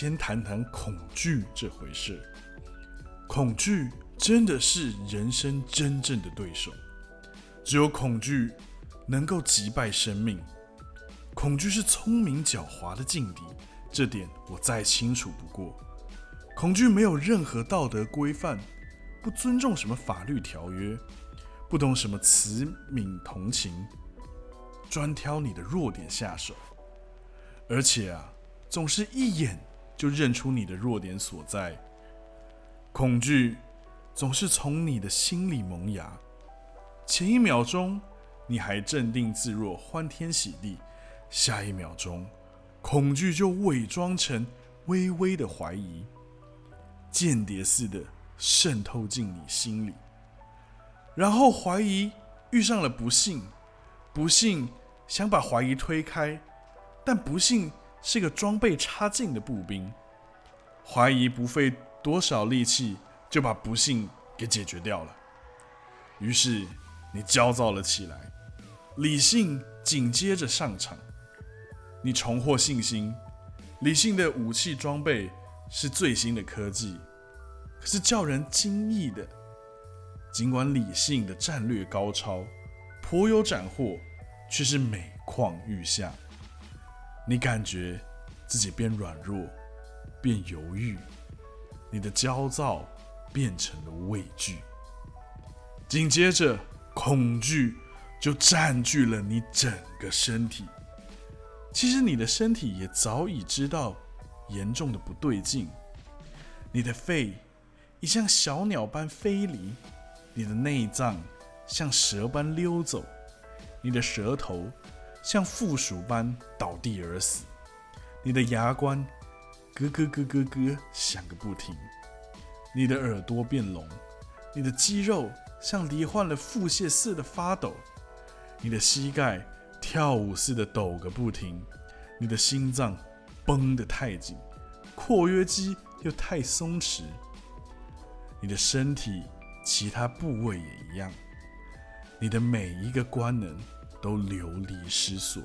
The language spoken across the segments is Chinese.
先谈谈恐惧这回事。恐惧真的是人生真正的对手，只有恐惧能够击败生命。恐惧是聪明狡猾的劲敌，这点我再清楚不过。恐惧没有任何道德规范，不尊重什么法律条约，不懂什么慈悯同情，专挑你的弱点下手，而且啊，总是一眼就认出你的弱点所在。恐惧总是从你的心里萌芽，前一秒钟你还镇定自若、欢天喜地。下一秒钟，恐惧就伪装成微微的怀疑，间谍似的渗透进你心里。然后怀疑遇上了不幸，不幸想把怀疑推开，但不幸是个装备差劲的步兵，怀疑不费多少力气就把不幸给解决掉了。于是你焦躁了起来，理性紧接着上场。你重获信心，理性的武器装备是最新的科技，可是叫人惊异的，尽管理性的战略高超，颇有斩获，却是每况愈下。你感觉自己变软弱，变犹豫，你的焦躁变成了畏惧，紧接着恐惧就占据了你整个身体。其实你的身体也早已知道严重的不对劲，你的肺已像小鸟般飞离，你的内脏像蛇般溜走，你的舌头像负鼠般倒地而死，你的牙关咯咯咯咯咯响个不停，你的耳朵变聋，你的肌肉像罹患了腹泻似的发抖，你的膝盖。跳舞似的抖个不停，你的心脏绷得太紧，括约肌又太松弛，你的身体其他部位也一样，你的每一个官能都流离失所，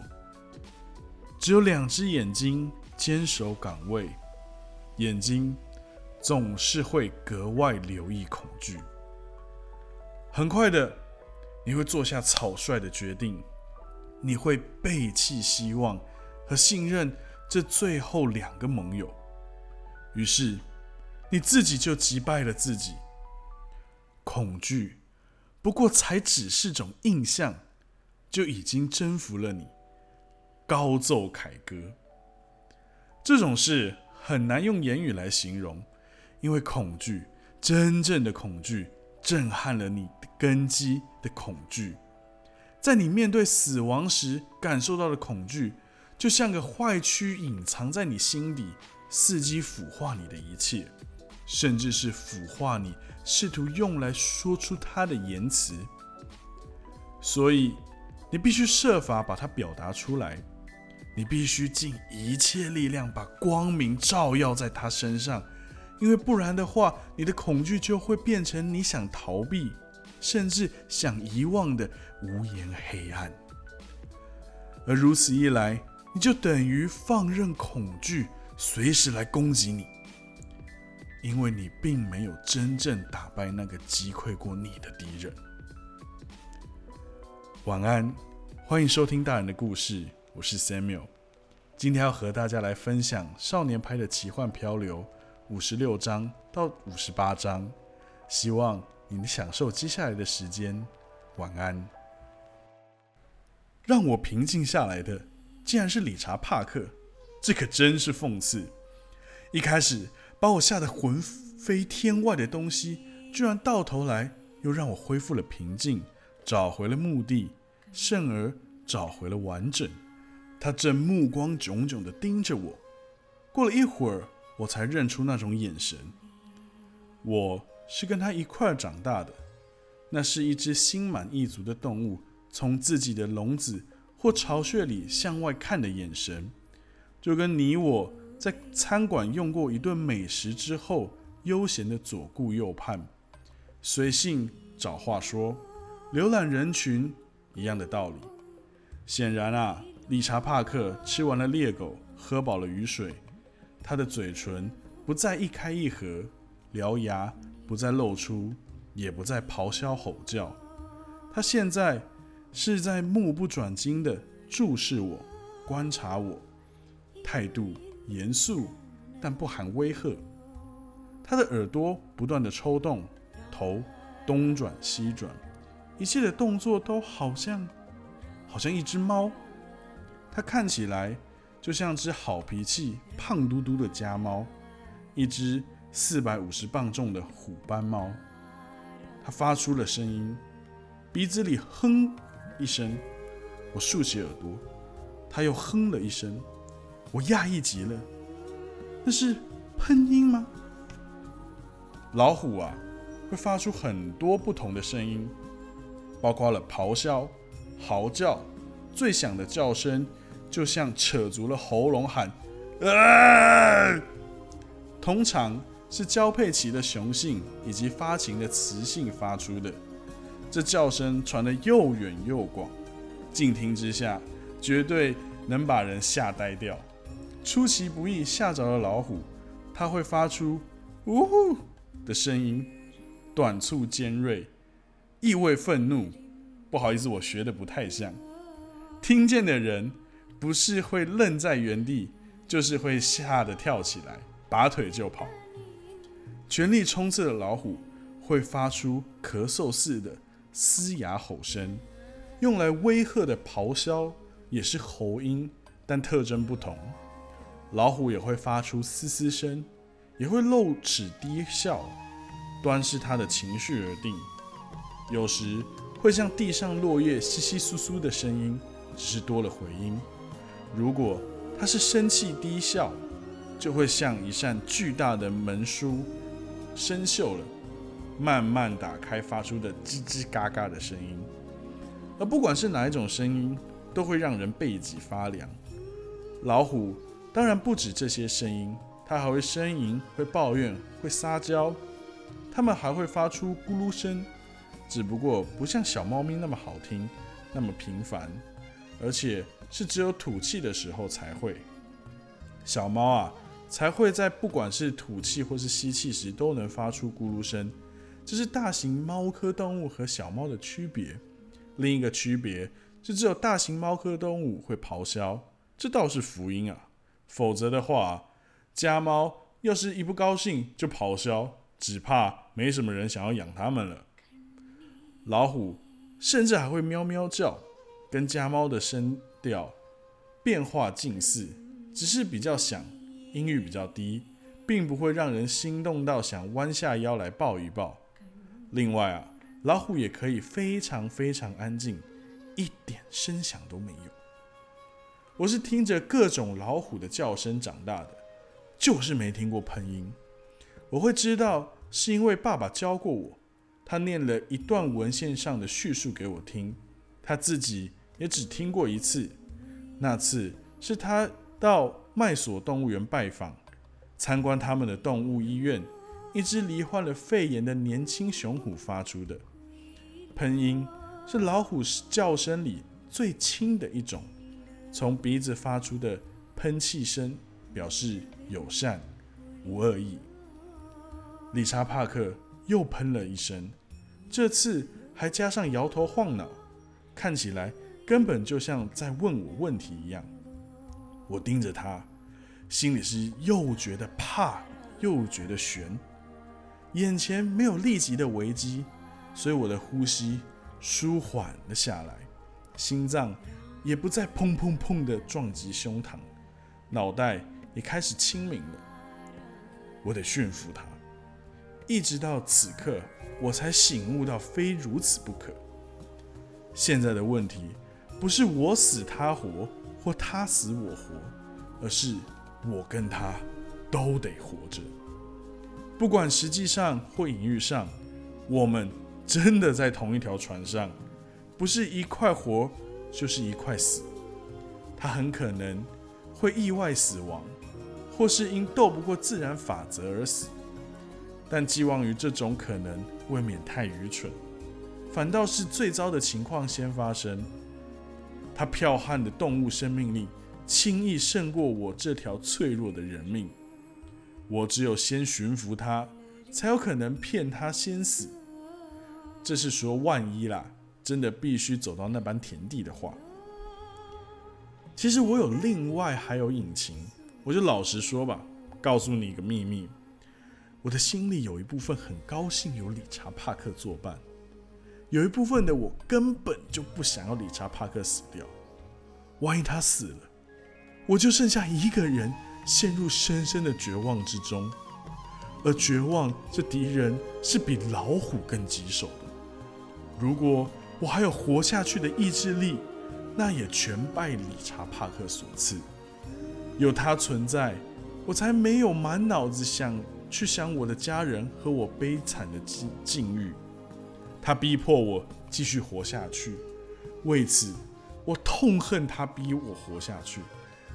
只有两只眼睛坚守岗位，眼睛总是会格外留意恐惧。很快的，你会做下草率的决定。你会背弃希望和信任这最后两个盟友，于是你自己就击败了自己。恐惧不过才只是种印象，就已经征服了你，高奏凯歌。这种事很难用言语来形容，因为恐惧，真正的恐惧，震撼了你的根基的恐惧。在你面对死亡时感受到的恐惧，就像个坏蛆隐藏在你心底，伺机腐化你的一切，甚至是腐化你试图用来说出它的言辞。所以，你必须设法把它表达出来，你必须尽一切力量把光明照耀在它身上，因为不然的话，你的恐惧就会变成你想逃避。甚至想遗忘的无言黑暗，而如此一来，你就等于放任恐惧随时来攻击你，因为你并没有真正打败那个击溃过你的敌人。晚安，欢迎收听大人的故事，我是 Samuel，今天要和大家来分享少年派的奇幻漂流五十六章到五十八章，希望。你能享受接下来的时间，晚安。让我平静下来的，竟然是理查·帕克，这可真是讽刺。一开始把我吓得魂飞天外的东西，居然到头来又让我恢复了平静，找回了目的，甚而找回了完整。他正目光炯炯地盯着我。过了一会儿，我才认出那种眼神。我。是跟他一块长大的，那是一只心满意足的动物，从自己的笼子或巢穴里向外看的眼神，就跟你我在餐馆用过一顿美食之后，悠闲的左顾右盼，随性找话说，浏览人群一样的道理。显然啊，理查·帕克吃完了猎狗，喝饱了雨水，他的嘴唇不再一开一合，獠牙不再露出，也不再咆哮吼叫。他现在是在目不转睛地注视我，观察我，态度严肃，但不含威吓。他的耳朵不断地抽动，头东转西转，一切的动作都好像，好像一只猫。它看起来就像只好脾气、胖嘟嘟的家猫，一只四百五十磅重的虎斑猫。它发出了声音，鼻子里哼一声，我竖起耳朵，它又哼了一声，我讶异极了，那是喷音吗？老虎啊，会发出很多不同的声音，包括了咆哮、嚎叫，最响的叫声就像扯足了喉咙喊“啊”，通常是交配期的雄性以及发情的雌性发出的。这叫声传得又远又广，静听之下，绝对能把人吓呆掉。出其不意吓着了老虎，它会发出“呜呼”。的声音短促尖锐，意味愤怒。不好意思，我学的不太像。听见的人不是会愣在原地，就是会吓得跳起来，拔腿就跑。全力冲刺的老虎会发出咳嗽似的嘶哑吼声，用来威吓的咆哮也是喉音，但特征不同。老虎也会发出嘶嘶声。也会露齿低笑，端视他的情绪而定。有时会像地上落叶稀稀疏疏的声音，只是多了回音。如果他是生气低笑，就会像一扇巨大的门书生锈了，慢慢打开，发出的吱吱嘎嘎的声音。而不管是哪一种声音，都会让人背脊发凉。老虎当然不止这些声音。它还会呻吟，会抱怨，会撒娇。它们还会发出咕噜声，只不过不像小猫咪那么好听，那么频繁，而且是只有吐气的时候才会。小猫啊，才会在不管是吐气或是吸气时都能发出咕噜声。这是大型猫科动物和小猫的区别。另一个区别是，只有大型猫科动物会咆哮，这倒是福音啊。否则的话，家猫要是一不高兴就咆哮，只怕没什么人想要养它们了。老虎甚至还会喵喵叫，跟家猫的声调变化近似，只是比较响，音域比较低，并不会让人心动到想弯下腰来抱一抱。另外啊，老虎也可以非常非常安静，一点声响都没有。我是听着各种老虎的叫声长大的。就是没听过喷音，我会知道是因为爸爸教过我，他念了一段文献上的叙述给我听，他自己也只听过一次，那次是他到麦索动物园拜访，参观他们的动物医院，一只罹患了肺炎的年轻雄虎发出的喷音，是老虎叫声里最轻的一种，从鼻子发出的喷气声。表示友善，无恶意。理查·帕克又喷了一声，这次还加上摇头晃脑，看起来根本就像在问我问题一样。我盯着他，心里是又觉得怕，又觉得悬。眼前没有立即的危机，所以我的呼吸舒缓了下来，心脏也不再砰砰砰的撞击胸膛，脑袋。也开始清明了，我得驯服它。一直到此刻，我才醒悟到非如此不可。现在的问题不是我死他活，或他死我活，而是我跟他都得活着。不管实际上或隐喻上，我们真的在同一条船上，不是一块活就是一块死。他很可能会意外死亡。或是因斗不过自然法则而死，但寄望于这种可能未免太愚蠢，反倒是最糟的情况先发生。他剽悍的动物生命力轻易胜过我这条脆弱的人命，我只有先驯服他，才有可能骗他先死。这是说万一啦，真的必须走到那般田地的话。其实我有另外还有隐情，我就老实说吧，告诉你一个秘密，我的心里有一部分很高兴有理查帕克作伴，有一部分的我根本就不想要理查帕克死掉。万一他死了，我就剩下一个人陷入深深的绝望之中，而绝望这敌人是比老虎更棘手的。如果我还有活下去的意志力，那也全拜理查帕克所赐。有他存在，我才没有满脑子想去想我的家人和我悲惨的境境遇。他逼迫我继续活下去，为此我痛恨他逼我活下去，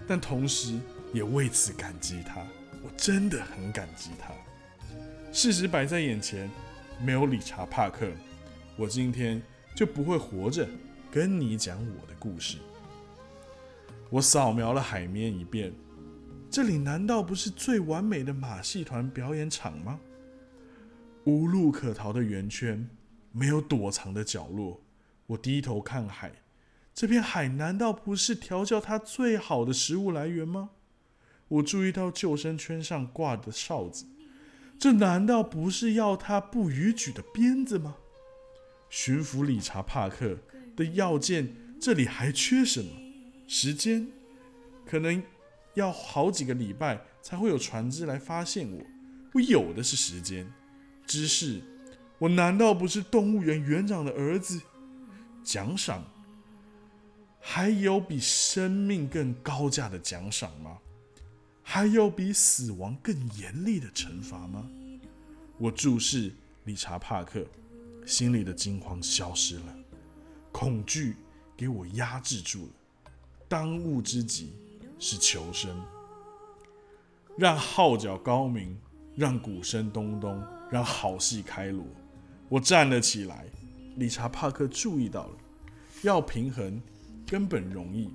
但同时也为此感激他。我真的很感激他。事实摆在眼前，没有理查帕克，我今天就不会活着。跟你讲我的故事。我扫描了海面一遍，这里难道不是最完美的马戏团表演场吗？无路可逃的圆圈，没有躲藏的角落。我低头看海，这片海难道不是调教它最好的食物来源吗？我注意到救生圈上挂的哨子，这难道不是要它不逾矩的鞭子吗？巡抚理查帕克。的要件，这里还缺什么？时间，可能要好几个礼拜才会有船只来发现我。我有的是时间。知识，我难道不是动物园园长的儿子？奖赏，还有比生命更高价的奖赏吗？还有比死亡更严厉的惩罚吗？我注视理查帕克，心里的惊慌消失了。恐惧给我压制住了，当务之急是求生。让号角高鸣，让鼓声咚咚，让好戏开锣。我站了起来。理查·帕克注意到了，要平衡根本容易。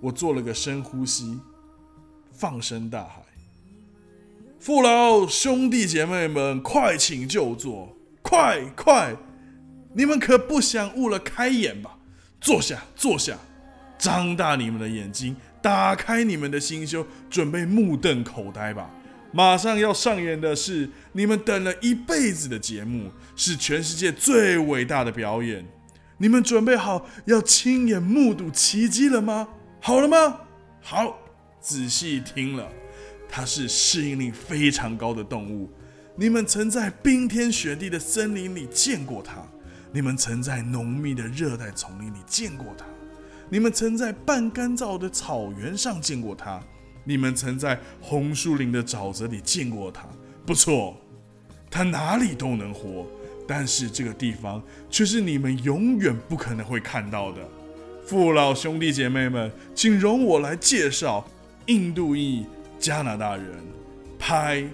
我做了个深呼吸，放声大喊：“父老兄弟姐妹们，快请就坐，快快！”你们可不想误了开眼吧？坐下，坐下，张大你们的眼睛，打开你们的心胸，准备目瞪口呆吧！马上要上演的是你们等了一辈子的节目，是全世界最伟大的表演。你们准备好要亲眼目睹奇迹了吗？好了吗？好，仔细听了，它是适应力非常高的动物。你们曾在冰天雪地的森林里见过它。你们曾在浓密的热带丛林里见过它，你们曾在半干燥的草原上见过它，你们曾在红树林的沼泽里见过它。不错，它哪里都能活，但是这个地方却是你们永远不可能会看到的。父老兄弟姐妹们，请容我来介绍印度裔加拿大人拍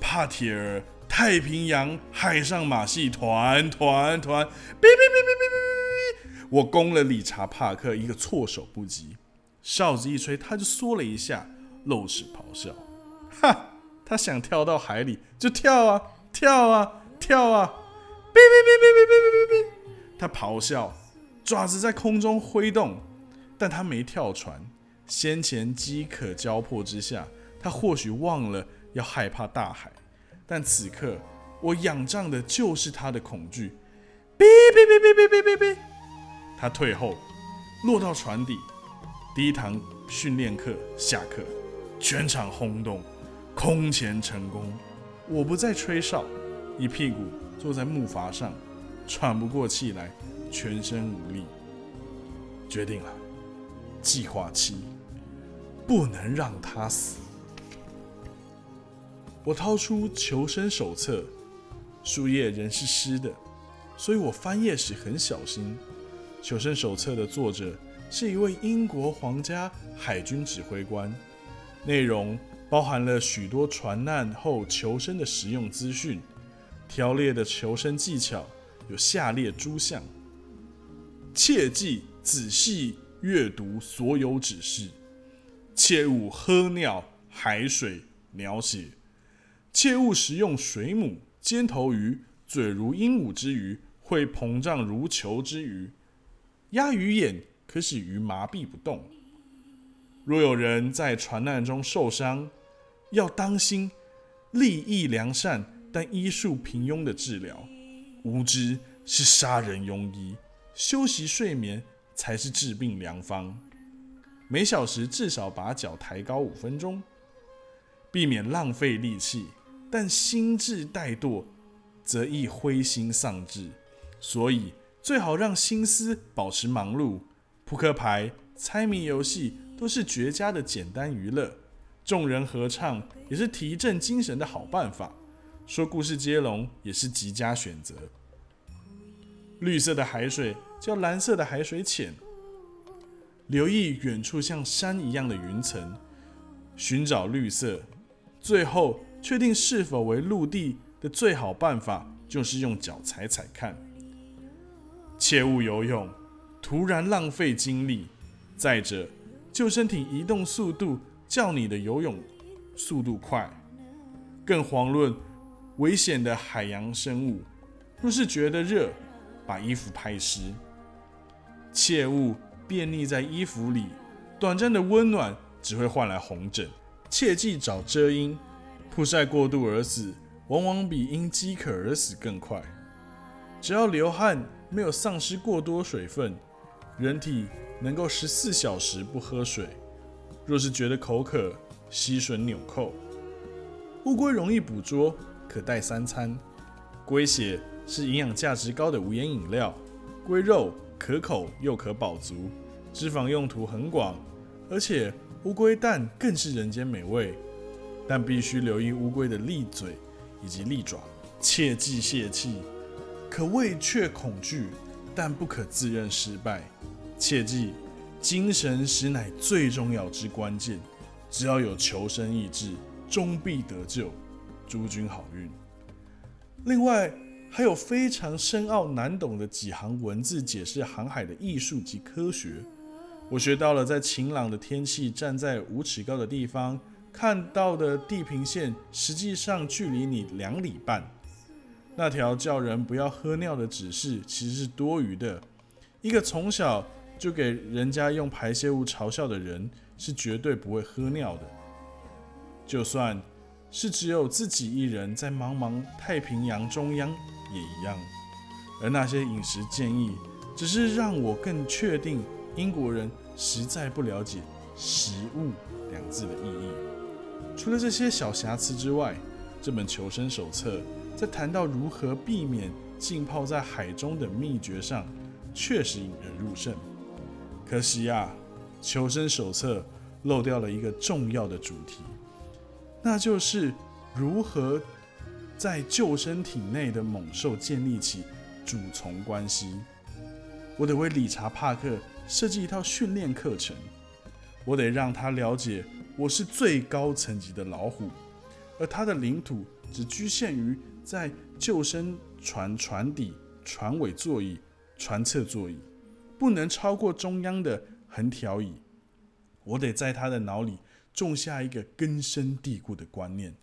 帕铁尔太平洋海上马戏团团团。别别别别别别！我攻了理查帕克一个措手不及，哨子一吹，他就缩了一下，露齿咆哮。哈！他想跳到海里就跳啊跳啊跳啊！哔哔哔哔哔哔哔哔！他咆哮，爪子在空中挥动，但他没跳船。先前饥渴交迫之下，他或许忘了要害怕大海。但此刻，我仰仗的就是他的恐惧。哔哔哔哔哔哔哔哔，他退后，落到船底。第一堂训练课下课，全场轰动，空前成功。我不再吹哨，一屁股坐在木筏上，喘不过气来，全身无力。决定了，计划七，不能让他死。我掏出求生手册，树叶仍是湿的，所以我翻页时很小心。求生手册的作者是一位英国皇家海军指挥官，内容包含了许多船难后求生的实用资讯。条列的求生技巧有下列诸项：切记仔细阅读所有指示，切勿喝尿、海水描写，切勿食用水母、尖头鱼、嘴如鹦鹉之鱼、会膨胀如球之鱼。鸭鱼眼可使鱼麻痹不动。若有人在船难中受伤，要当心利益良善但医术平庸的治疗。无知是杀人庸医，休息睡眠才是治病良方。每小时至少把脚抬高五分钟，避免浪费力气。但心智怠惰，则易灰心丧志。所以最好让心思保持忙碌。扑克牌、猜谜游戏都是绝佳的简单娱乐。众人合唱也是提振精神的好办法。说故事接龙也是极佳选择。绿色的海水叫蓝色的海水浅。留意远处像山一样的云层，寻找绿色。最后确定是否为陆地的最好办法，就是用脚踩踩看。切勿游泳，突然浪费精力。再者，救生艇移动速度较你的游泳速度快。更遑论危险的海洋生物。若是觉得热，把衣服拍湿。切勿。便溺在衣服里，短暂的温暖只会换来红疹。切记找遮阴。曝晒过度而死，往往比因饥渴而死更快。只要流汗没有丧失过多水分，人体能够十四小时不喝水。若是觉得口渴，吸吮纽扣。乌龟容易捕捉，可带三餐。龟血是营养价值高的无盐饮料。龟肉。可口又可饱足，脂肪用途很广，而且乌龟蛋更是人间美味。但必须留意乌龟的利嘴以及利爪，切忌泄气。可畏却恐惧，但不可自认失败。切记，精神实乃最重要之关键。只要有求生意志，终必得救。诸君好运。另外。还有非常深奥难懂的几行文字解释航海的艺术及科学。我学到了，在晴朗的天气，站在五尺高的地方看到的地平线，实际上距离你两里半。那条叫人不要喝尿的指示其实是多余的。一个从小就给人家用排泄物嘲笑的人，是绝对不会喝尿的。就算是只有自己一人在茫茫太平洋中央。也一样，而那些饮食建议，只是让我更确定英国人实在不了解“食物”两字的意义。除了这些小瑕疵之外，这本求生手册在谈到如何避免浸泡在海中的秘诀上，确实引人入胜。可惜呀，求生手册漏掉了一个重要的主题，那就是如何。在救生艇内的猛兽建立起主从关系，我得为理查·帕克设计一套训练课程。我得让他了解我是最高层级的老虎，而他的领土只局限于在救生船船底、船尾座椅、船侧座椅，不能超过中央的横条椅。我得在他的脑里种下一个根深蒂固的观念，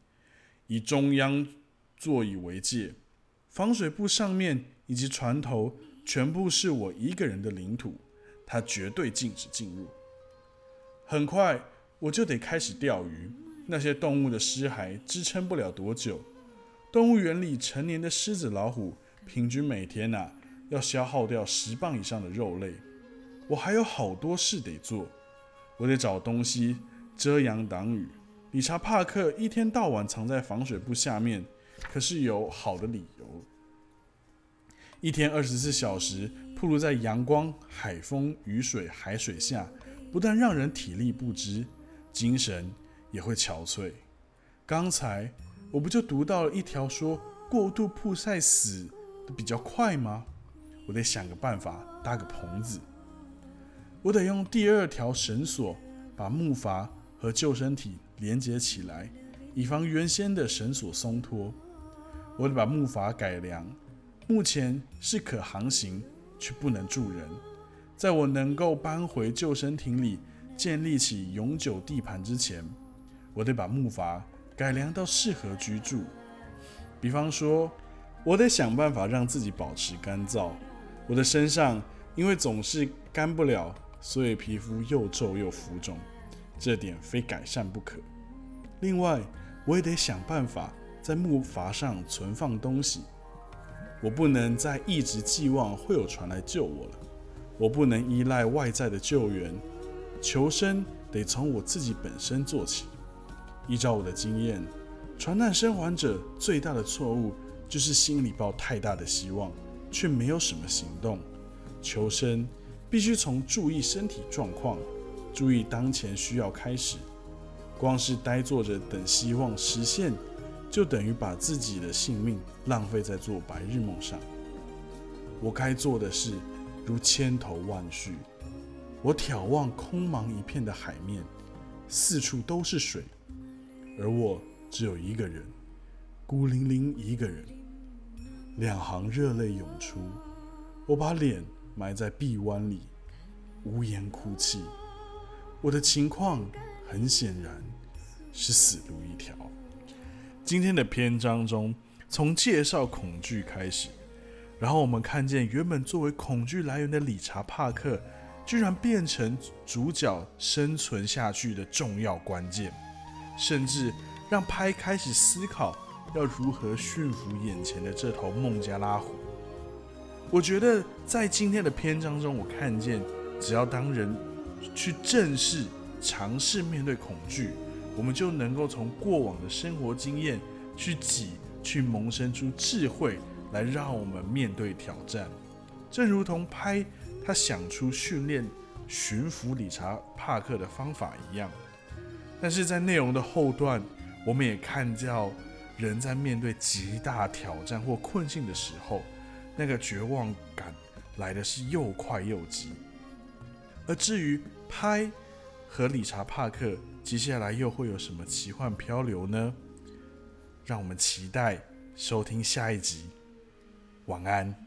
以中央。座椅为界，防水布上面以及船头全部是我一个人的领土，他绝对禁止进入。很快我就得开始钓鱼，那些动物的尸骸支撑不了多久。动物园里成年的狮子、老虎，平均每天呐要消耗掉十磅以上的肉类。我还有好多事得做，我得找东西遮阳挡雨。理查·帕克一天到晚藏在防水布下面。可是有好的理由。一天二十四小时暴露在阳光、海风、雨水、海水下，不但让人体力不支，精神也会憔悴。刚才我不就读到了一条说过度曝晒死的比较快吗？我得想个办法搭个棚子。我得用第二条绳索把木筏和救生艇连接起来，以防原先的绳索松脱。我得把木筏改良，目前是可航行，却不能住人。在我能够搬回救生艇里，建立起永久地盘之前，我得把木筏改良到适合居住。比方说，我得想办法让自己保持干燥。我的身上因为总是干不了，所以皮肤又皱又浮肿，这点非改善不可。另外，我也得想办法在木筏上存放东西。我不能再一直寄望会有船来救我了。我不能依赖外在的救援，求生得从我自己本身做起。依照我的经验，船难生还者最大的错误就是心里抱太大的希望，却没有什么行动。求生必须从注意身体状况、注意当前需要开始。光是呆坐着等希望实现，就等于把自己的性命浪费在做白日梦上。我该做的事。如千头万绪，我眺望空茫一片的海面，四处都是水，而我只有一个人，孤零零一个人。两行热泪涌出，我把脸埋在臂弯里，无言哭泣。我的情况很显然是死路一条。今天的篇章中，从介绍恐惧开始。然后我们看见，原本作为恐惧来源的理查·帕克，居然变成主角生存下去的重要关键，甚至让拍开始思考要如何驯服眼前的这头孟加拉虎。我觉得在今天的篇章中，我看见，只要当人去正视、尝试面对恐惧，我们就能够从过往的生活经验去挤、去萌生出智慧。来让我们面对挑战，正如同拍他想出训练驯服理查·帕克的方法一样。但是在内容的后段，我们也看到人在面对极大挑战或困境的时候，那个绝望感来的是又快又急。而至于拍和理查·帕克接下来又会有什么奇幻漂流呢？让我们期待收听下一集。晚安。